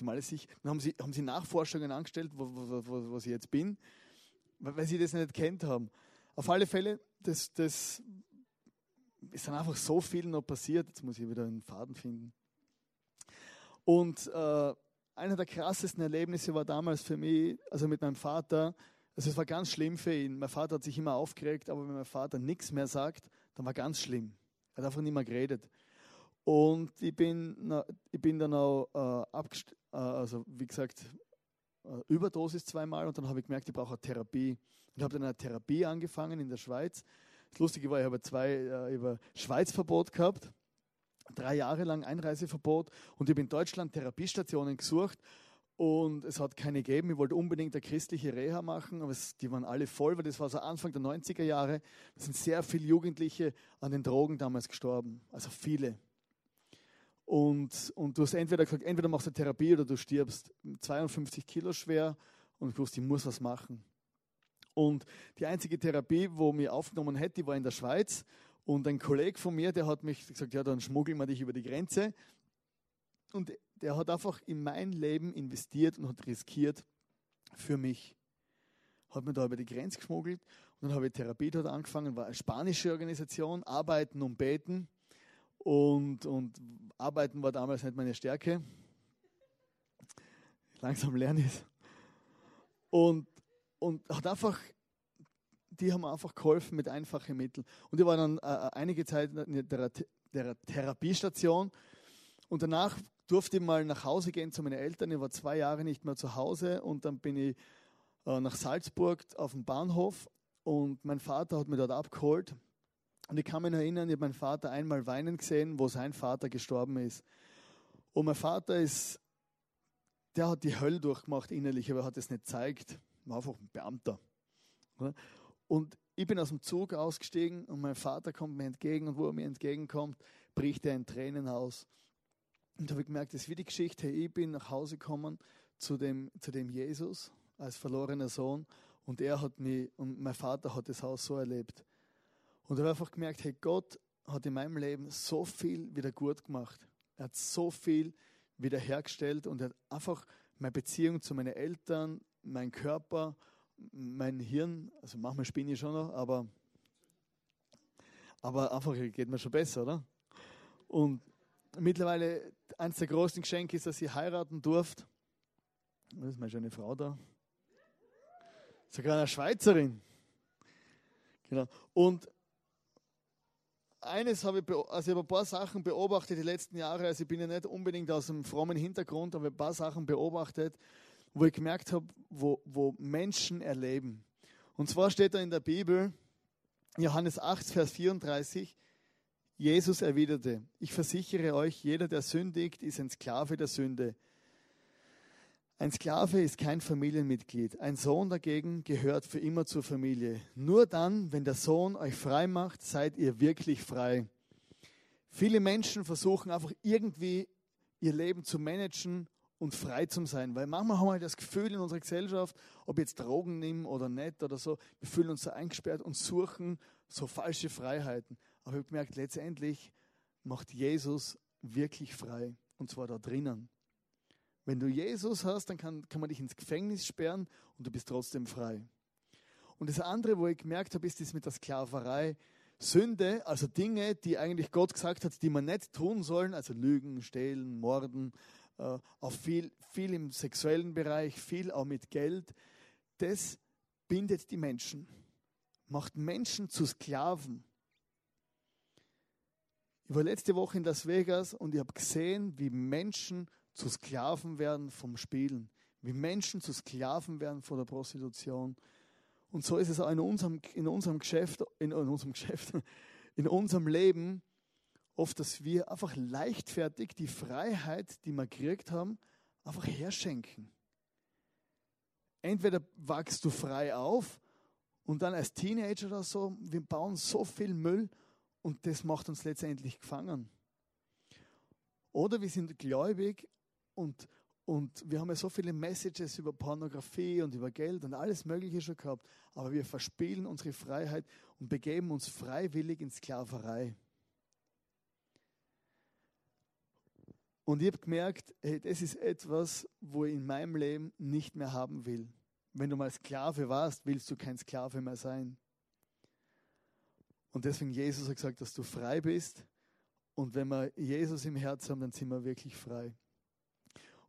alles sich, dann haben sie, haben sie Nachforschungen angestellt, wo, wo, wo, was ich jetzt bin, weil, weil sie das nicht kennt haben. Auf alle Fälle, das, das ist dann einfach so viel noch passiert. Jetzt muss ich wieder einen Faden finden. Und äh, einer der krassesten Erlebnisse war damals für mich, also mit meinem Vater, also es war ganz schlimm für ihn. Mein Vater hat sich immer aufgeregt, aber wenn mein Vater nichts mehr sagt, dann war ganz schlimm. Er hat einfach nicht mehr geredet. Und ich bin, ich bin dann auch äh, abgest äh, also wie gesagt, äh, Überdosis zweimal und dann habe ich gemerkt, ich brauche eine Therapie. Und habe dann eine Therapie angefangen in der Schweiz. Das Lustige war, ich habe zwei äh, über Schweizverbot gehabt, drei Jahre lang Einreiseverbot und ich habe in Deutschland Therapiestationen gesucht und es hat keine gegeben. Ich wollte unbedingt eine christliche Reha machen, aber es, die waren alle voll, weil das war so Anfang der 90er Jahre. Da sind sehr viele Jugendliche an den Drogen damals gestorben, also viele. Und, und du hast entweder gesagt, entweder machst du Therapie oder du stirbst. 52 Kilo schwer und ich wusste, ich muss was machen. Und die einzige Therapie, wo mich aufgenommen hätte, war in der Schweiz. Und ein Kollege von mir, der hat mich gesagt, ja, dann schmuggeln wir dich über die Grenze. Und der hat einfach in mein Leben investiert und hat riskiert für mich. Hat mir da über die Grenze geschmuggelt und dann habe ich Therapie dort angefangen, war eine spanische Organisation, Arbeiten und Beten. Und, und Arbeiten war damals nicht meine Stärke. Langsam lerne ich. Und, und hat einfach, die haben einfach geholfen mit einfachen Mitteln. Und ich war dann äh, einige Zeit in der, der Therapiestation und danach durfte ich mal nach Hause gehen zu meinen Eltern. Ich war zwei Jahre nicht mehr zu Hause und dann bin ich äh, nach Salzburg auf dem Bahnhof und mein Vater hat mich dort abgeholt. Und ich kann mich erinnern, ich habe meinen Vater einmal weinen gesehen, wo sein Vater gestorben ist. Und mein Vater ist, der hat die Hölle durchgemacht innerlich, aber er hat es nicht gezeigt. War einfach ein Beamter. Und ich bin aus dem Zug ausgestiegen und mein Vater kommt mir entgegen und wo er mir entgegenkommt, bricht er in Tränen aus. Und da habe ich gemerkt, das ist wie die Geschichte, ich bin nach Hause gekommen zu dem, zu dem Jesus als verlorener Sohn und er hat mich, und mein Vater hat das Haus so erlebt. Und habe einfach gemerkt, hey, Gott hat in meinem Leben so viel wieder gut gemacht. Er hat so viel wieder hergestellt und er hat einfach meine Beziehung zu meinen Eltern, mein Körper, mein Hirn, also manchmal spinne ich schon noch, aber, aber einfach geht mir schon besser, oder? Und mittlerweile eines der größten Geschenke ist, dass ich heiraten durfte. Das ist meine schöne Frau da. Sogar eine Schweizerin. Genau. Und eines habe ich, also ich habe ein paar Sachen beobachtet die letzten Jahre. Also ich bin ja nicht unbedingt aus einem frommen Hintergrund, aber ein paar Sachen beobachtet, wo ich gemerkt habe, wo, wo Menschen erleben. Und zwar steht da in der Bibel, Johannes 8, Vers 34, Jesus erwiderte, ich versichere euch, jeder, der sündigt, ist ein Sklave der Sünde. Ein Sklave ist kein Familienmitglied. Ein Sohn dagegen gehört für immer zur Familie. Nur dann, wenn der Sohn euch frei macht, seid ihr wirklich frei. Viele Menschen versuchen einfach irgendwie ihr Leben zu managen und frei zu sein. Weil manchmal haben wir das Gefühl in unserer Gesellschaft, ob jetzt Drogen nehmen oder nicht oder so, wir fühlen uns so eingesperrt und suchen so falsche Freiheiten. Aber ich habe gemerkt, letztendlich macht Jesus wirklich frei. Und zwar da drinnen. Wenn du Jesus hast, dann kann, kann man dich ins Gefängnis sperren und du bist trotzdem frei. Und das andere, wo ich gemerkt habe, ist das mit der Sklaverei. Sünde, also Dinge, die eigentlich Gott gesagt hat, die man nicht tun sollen, also Lügen, Stehlen, Morden, äh, auch viel, viel im sexuellen Bereich, viel auch mit Geld, das bindet die Menschen, macht Menschen zu Sklaven. Ich war letzte Woche in Las Vegas und ich habe gesehen, wie Menschen zu Sklaven werden vom Spielen, wie Menschen zu Sklaven werden von der Prostitution. Und so ist es auch in unserem, in unserem Geschäft, in, in unserem Geschäft, in unserem Leben oft, dass wir einfach leichtfertig die Freiheit, die wir gekriegt haben, einfach herschenken. Entweder wachst du frei auf und dann als Teenager oder so, wir bauen so viel Müll und das macht uns letztendlich gefangen. Oder wir sind gläubig und, und wir haben ja so viele Messages über Pornografie und über Geld und alles Mögliche schon gehabt, aber wir verspielen unsere Freiheit und begeben uns freiwillig in Sklaverei. Und ich habe gemerkt, hey, das ist etwas, wo ich in meinem Leben nicht mehr haben will. Wenn du mal Sklave warst, willst du kein Sklave mehr sein. Und deswegen Jesus hat gesagt, dass du frei bist. Und wenn wir Jesus im Herz haben, dann sind wir wirklich frei.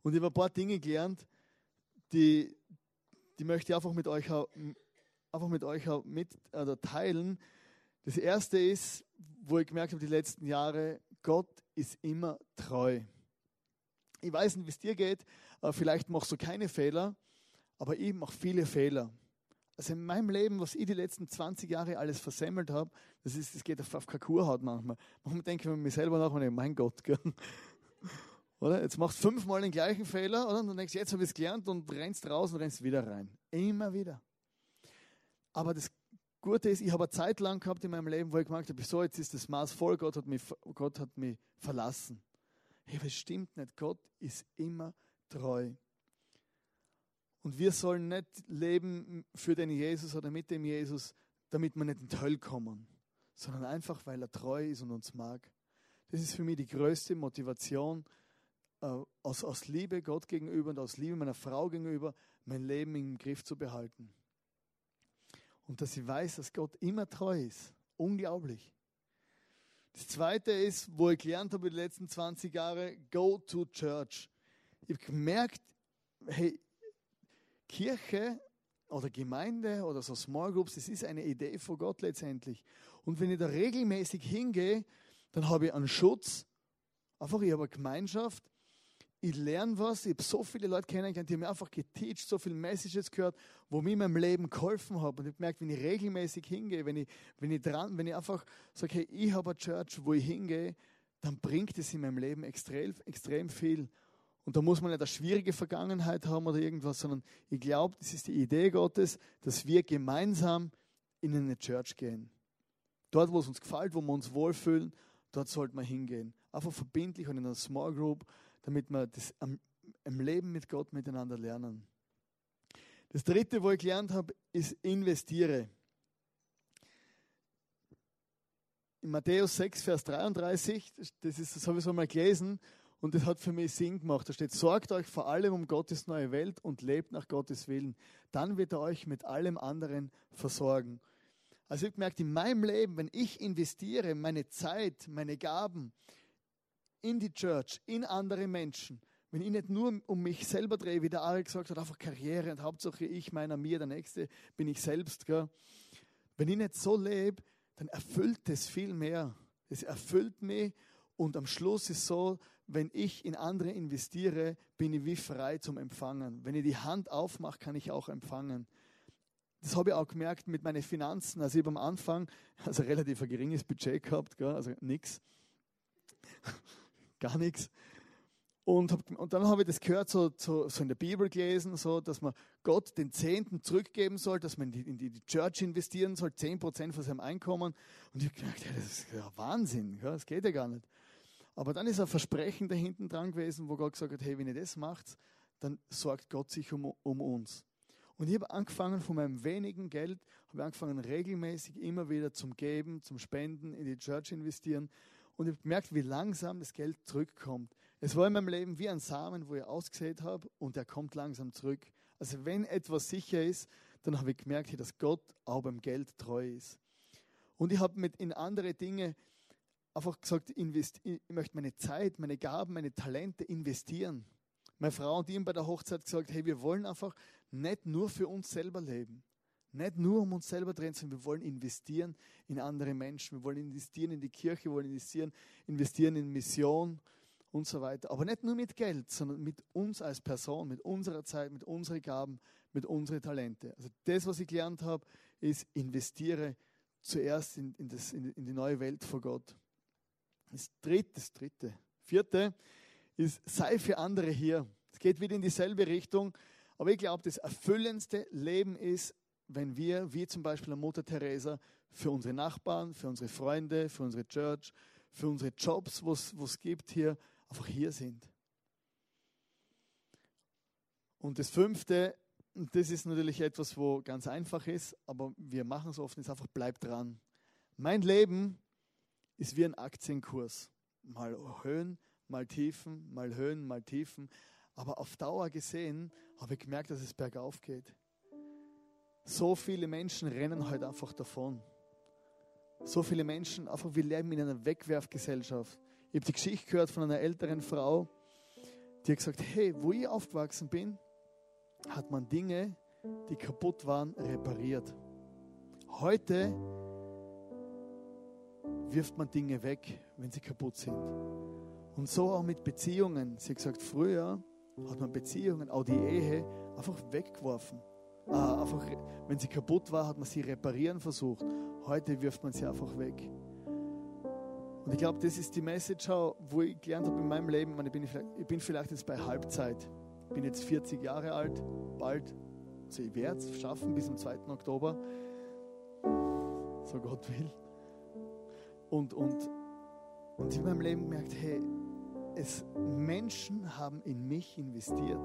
Und ich habe ein paar Dinge gelernt, die, die möchte ich einfach mit euch, einfach mit euch mit, oder teilen. Das erste ist, wo ich gemerkt habe, die letzten Jahre, Gott ist immer treu. Ich weiß nicht, wie es dir geht, vielleicht machst du keine Fehler, aber ich mache viele Fehler. Also in meinem Leben, was ich die letzten 20 Jahre alles versemmelt habe, das, ist, das geht auf, auf keine manchmal. Manchmal denke ich mir selber nach, mein Gott. Gell? Oder? Jetzt machst du fünfmal den gleichen Fehler, oder? Und dann denkst du, jetzt habe ich es gelernt und rennst raus und rennst wieder rein. Immer wieder. Aber das Gute ist, ich habe eine Zeit lang gehabt in meinem Leben, wo ich gemerkt habe, so, jetzt ist das Maß voll, Gott hat mich, Gott hat mich verlassen. Hey, das stimmt nicht. Gott ist immer treu. Und wir sollen nicht leben für den Jesus oder mit dem Jesus, damit wir nicht in die Hölle kommen, sondern einfach, weil er treu ist und uns mag. Das ist für mich die größte Motivation, aus, aus Liebe Gott gegenüber und aus Liebe meiner Frau gegenüber, mein Leben im Griff zu behalten. Und dass ich weiß, dass Gott immer treu ist. Unglaublich. Das zweite ist, wo ich gelernt habe in den letzten 20 Jahren, go to church. Ich habe gemerkt, hey, Kirche oder Gemeinde oder so Small Groups, das ist eine Idee von Gott letztendlich. Und wenn ich da regelmäßig hingehe, dann habe ich einen Schutz, einfach ich habe eine Gemeinschaft, ich lerne was, ich habe so viele Leute kennengelernt, die mir einfach geteacht, so viele Messages gehört, wo mir in meinem Leben geholfen haben. Und ich gemerkt, wenn ich regelmäßig hingehe, wenn ich, wenn ich dran, wenn ich einfach sage, hey, ich habe eine Church, wo ich hingehe, dann bringt es in meinem Leben extrem, extrem viel. Und da muss man nicht eine schwierige Vergangenheit haben oder irgendwas, sondern ich glaube, das ist die Idee Gottes, dass wir gemeinsam in eine Church gehen. Dort, wo es uns gefällt, wo wir uns wohlfühlen, dort sollte man hingehen. Einfach verbindlich und in einer Small Group damit wir das am, im Leben mit Gott miteinander lernen. Das dritte, wo ich gelernt habe, ist investiere. In Matthäus 6, Vers 33, das, ist, das habe ich so mal gelesen und das hat für mich Sinn gemacht. Da steht, sorgt euch vor allem um Gottes neue Welt und lebt nach Gottes Willen. Dann wird er euch mit allem anderen versorgen. Also ich habe gemerkt, in meinem Leben, wenn ich investiere, meine Zeit, meine Gaben, in die Church, in andere Menschen, wenn ich nicht nur um mich selber drehe, wie der Ari gesagt hat, einfach Karriere und Hauptsache ich, meiner, mir, der Nächste bin ich selbst. Gell? Wenn ich nicht so lebe, dann erfüllt es viel mehr. Es erfüllt mich und am Schluss ist so, wenn ich in andere investiere, bin ich wie frei zum Empfangen. Wenn ich die Hand aufmache, kann ich auch empfangen. Das habe ich auch gemerkt mit meinen Finanzen. Also ich habe am Anfang also relativ ein geringes Budget gehabt, gell? also nichts gar nichts. Und, hab, und dann habe ich das gehört, so, so, so, in der Bibel gelesen, so, dass man Gott den Zehnten zurückgeben soll, dass man in die, in die Church investieren soll, 10% von seinem Einkommen. Und ich habe gedacht, das ist ja Wahnsinn, das geht ja gar nicht. Aber dann ist ein Versprechen da hinten dran gewesen, wo Gott gesagt hat, hey, wenn ihr das macht, dann sorgt Gott sich um, um uns. Und ich habe angefangen von meinem wenigen Geld, habe angefangen regelmäßig immer wieder zum Geben, zum Spenden, in die Church investieren. Und ich habe gemerkt, wie langsam das Geld zurückkommt. Es war in meinem Leben wie ein Samen, wo ich ausgesät habe und er kommt langsam zurück. Also wenn etwas sicher ist, dann habe ich gemerkt, dass Gott auch beim Geld treu ist. Und ich habe mit in andere Dinge einfach gesagt, ich möchte meine Zeit, meine Gaben, meine Talente investieren. Meine Frau und ich bei der Hochzeit gesagt, hey, wir wollen einfach nicht nur für uns selber leben. Nicht nur um uns selber drehen, sondern wir wollen investieren in andere Menschen. Wir wollen investieren in die Kirche, wir wollen investieren, investieren in Mission und so weiter. Aber nicht nur mit Geld, sondern mit uns als Person, mit unserer Zeit, mit unseren Gaben, mit unseren Talente. Also das, was ich gelernt habe, ist, investiere zuerst in, in, das, in, in die neue Welt vor Gott. Das dritte, das dritte. Vierte ist, sei für andere hier. Es geht wieder in dieselbe Richtung. Aber ich glaube, das erfüllendste Leben ist, wenn wir, wie zum Beispiel Mutter Teresa, für unsere Nachbarn, für unsere Freunde, für unsere Church, für unsere Jobs, wo es gibt hier, einfach hier sind. Und das fünfte, das ist natürlich etwas, wo ganz einfach ist, aber wir machen es oft, ist einfach bleib dran. Mein Leben ist wie ein Aktienkurs. Mal Höhen, mal Tiefen, mal Höhen, mal Tiefen. Aber auf Dauer gesehen habe ich gemerkt, dass es bergauf geht. So viele Menschen rennen heute einfach davon. So viele Menschen, einfach wir leben in einer Wegwerfgesellschaft. Ich habe die Geschichte gehört von einer älteren Frau, die hat gesagt, hey, wo ich aufgewachsen bin, hat man Dinge, die kaputt waren, repariert. Heute wirft man Dinge weg, wenn sie kaputt sind. Und so auch mit Beziehungen. Sie hat gesagt, früher hat man Beziehungen, auch die Ehe, einfach weggeworfen äh, einfach, wenn sie kaputt war, hat man sie reparieren versucht. Heute wirft man sie einfach weg. Und ich glaube, das ist die Message, wo ich gelernt habe in meinem Leben. Ich bin, vielleicht, ich bin vielleicht jetzt bei Halbzeit. Ich bin jetzt 40 Jahre alt, bald. Also ich werde es schaffen bis zum 2. Oktober. So Gott will. Und, und, und ich habe in meinem Leben gemerkt, hey, es, Menschen haben in mich investiert.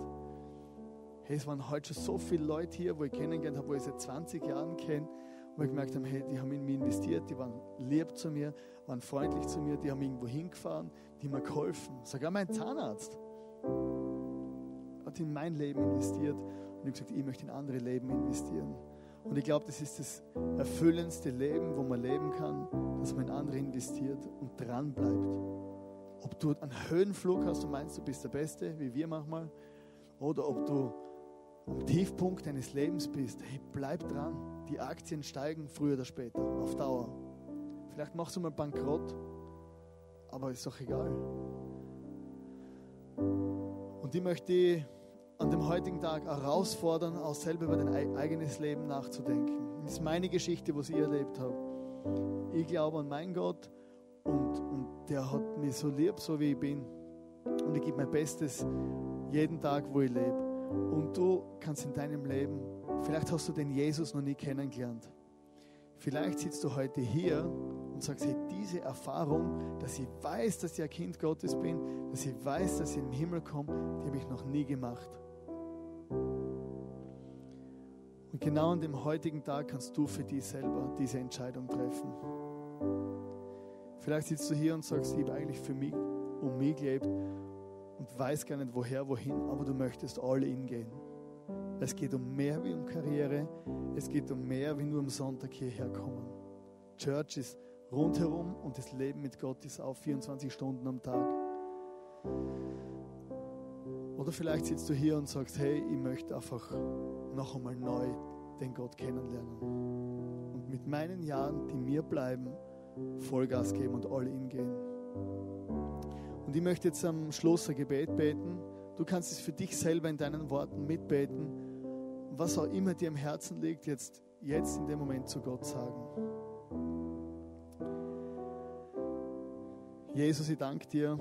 Hey, es waren heute schon so viele Leute hier, wo ich kennengelernt habe, wo ich seit 20 Jahren kenne, wo ich gemerkt habe, hey, die haben in mich investiert, die waren lieb zu mir, waren freundlich zu mir, die haben irgendwo hingefahren, die haben mir geholfen. Sogar mein Zahnarzt hat in mein Leben investiert und ich habe gesagt, ich möchte in andere Leben investieren. Und ich glaube, das ist das erfüllendste Leben, wo man leben kann, dass man in andere investiert und dran bleibt. Ob du einen Höhenflug hast und meinst, du bist der Beste, wie wir manchmal, oder ob du am Tiefpunkt deines Lebens bist, hey, bleib dran. Die Aktien steigen früher oder später, auf Dauer. Vielleicht machst du mal bankrott, aber ist doch egal. Und ich möchte an dem heutigen Tag herausfordern, auch selber über dein eigenes Leben nachzudenken. Das ist meine Geschichte, was ich erlebt habe. Ich glaube an meinen Gott und, und der hat mich so lieb, so wie ich bin. Und ich gebe mein Bestes jeden Tag, wo ich lebe. Und du kannst in deinem Leben, vielleicht hast du den Jesus noch nie kennengelernt. Vielleicht sitzt du heute hier und sagst, hey, diese Erfahrung, dass ich weiß, dass ich ein Kind Gottes bin, dass ich weiß, dass ich in den Himmel komme, die habe ich noch nie gemacht. Und genau an dem heutigen Tag kannst du für dich selber diese Entscheidung treffen. Vielleicht sitzt du hier und sagst, ich habe eigentlich für mich um mich gelebt und weiß gar nicht woher, wohin, aber du möchtest all in gehen. Es geht um mehr wie um Karriere, es geht um mehr wie nur am Sonntag hierher kommen. Church ist rundherum und das Leben mit Gott ist auch 24 Stunden am Tag. Oder vielleicht sitzt du hier und sagst, hey, ich möchte einfach noch einmal neu den Gott kennenlernen. Und mit meinen Jahren, die mir bleiben, Vollgas geben und all in gehen. Und ich möchte jetzt am Schluss ein Gebet beten. Du kannst es für dich selber in deinen Worten mitbeten. Was auch immer dir im Herzen liegt, jetzt, jetzt in dem Moment zu Gott sagen. Jesus, ich danke dir,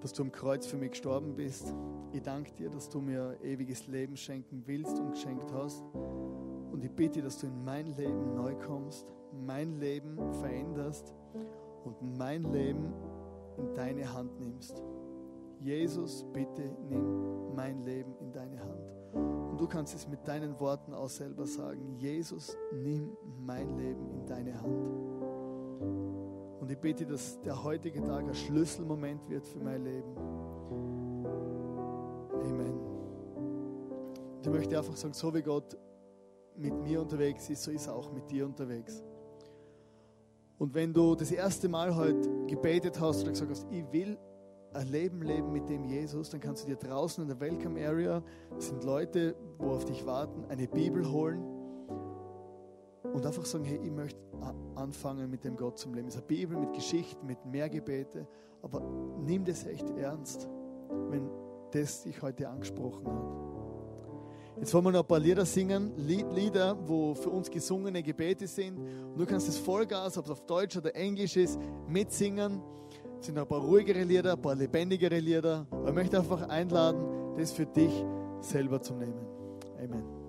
dass du am Kreuz für mich gestorben bist. Ich danke dir, dass du mir ewiges Leben schenken willst und geschenkt hast. Und ich bitte, dass du in mein Leben neu kommst, mein Leben veränderst und mein Leben in deine Hand nimmst. Jesus, bitte nimm mein Leben in deine Hand. Und du kannst es mit deinen Worten auch selber sagen. Jesus, nimm mein Leben in deine Hand. Und ich bitte, dass der heutige Tag ein Schlüsselmoment wird für mein Leben. Amen. Und ich möchte einfach sagen, so wie Gott mit mir unterwegs ist, so ist er auch mit dir unterwegs. Und wenn du das erste Mal heute gebetet hast oder gesagt hast, ich will ein Leben leben mit dem Jesus, dann kannst du dir draußen in der Welcome Area, sind Leute, wo auf dich warten, eine Bibel holen und einfach sagen, hey, ich möchte anfangen mit dem Gott zum Leben. Es ist eine Bibel mit Geschichten, mit mehr Gebete, aber nimm das echt ernst, wenn das dich heute angesprochen hat. Jetzt wollen wir noch ein paar Lieder singen, Lieder, wo für uns gesungene Gebete sind. Und du kannst das Vollgas, ob es auf Deutsch oder Englisch ist, mitsingen. Es sind ein paar ruhigere Lieder, ein paar lebendigere Lieder. Aber ich möchte einfach einladen, das für dich selber zu nehmen. Amen.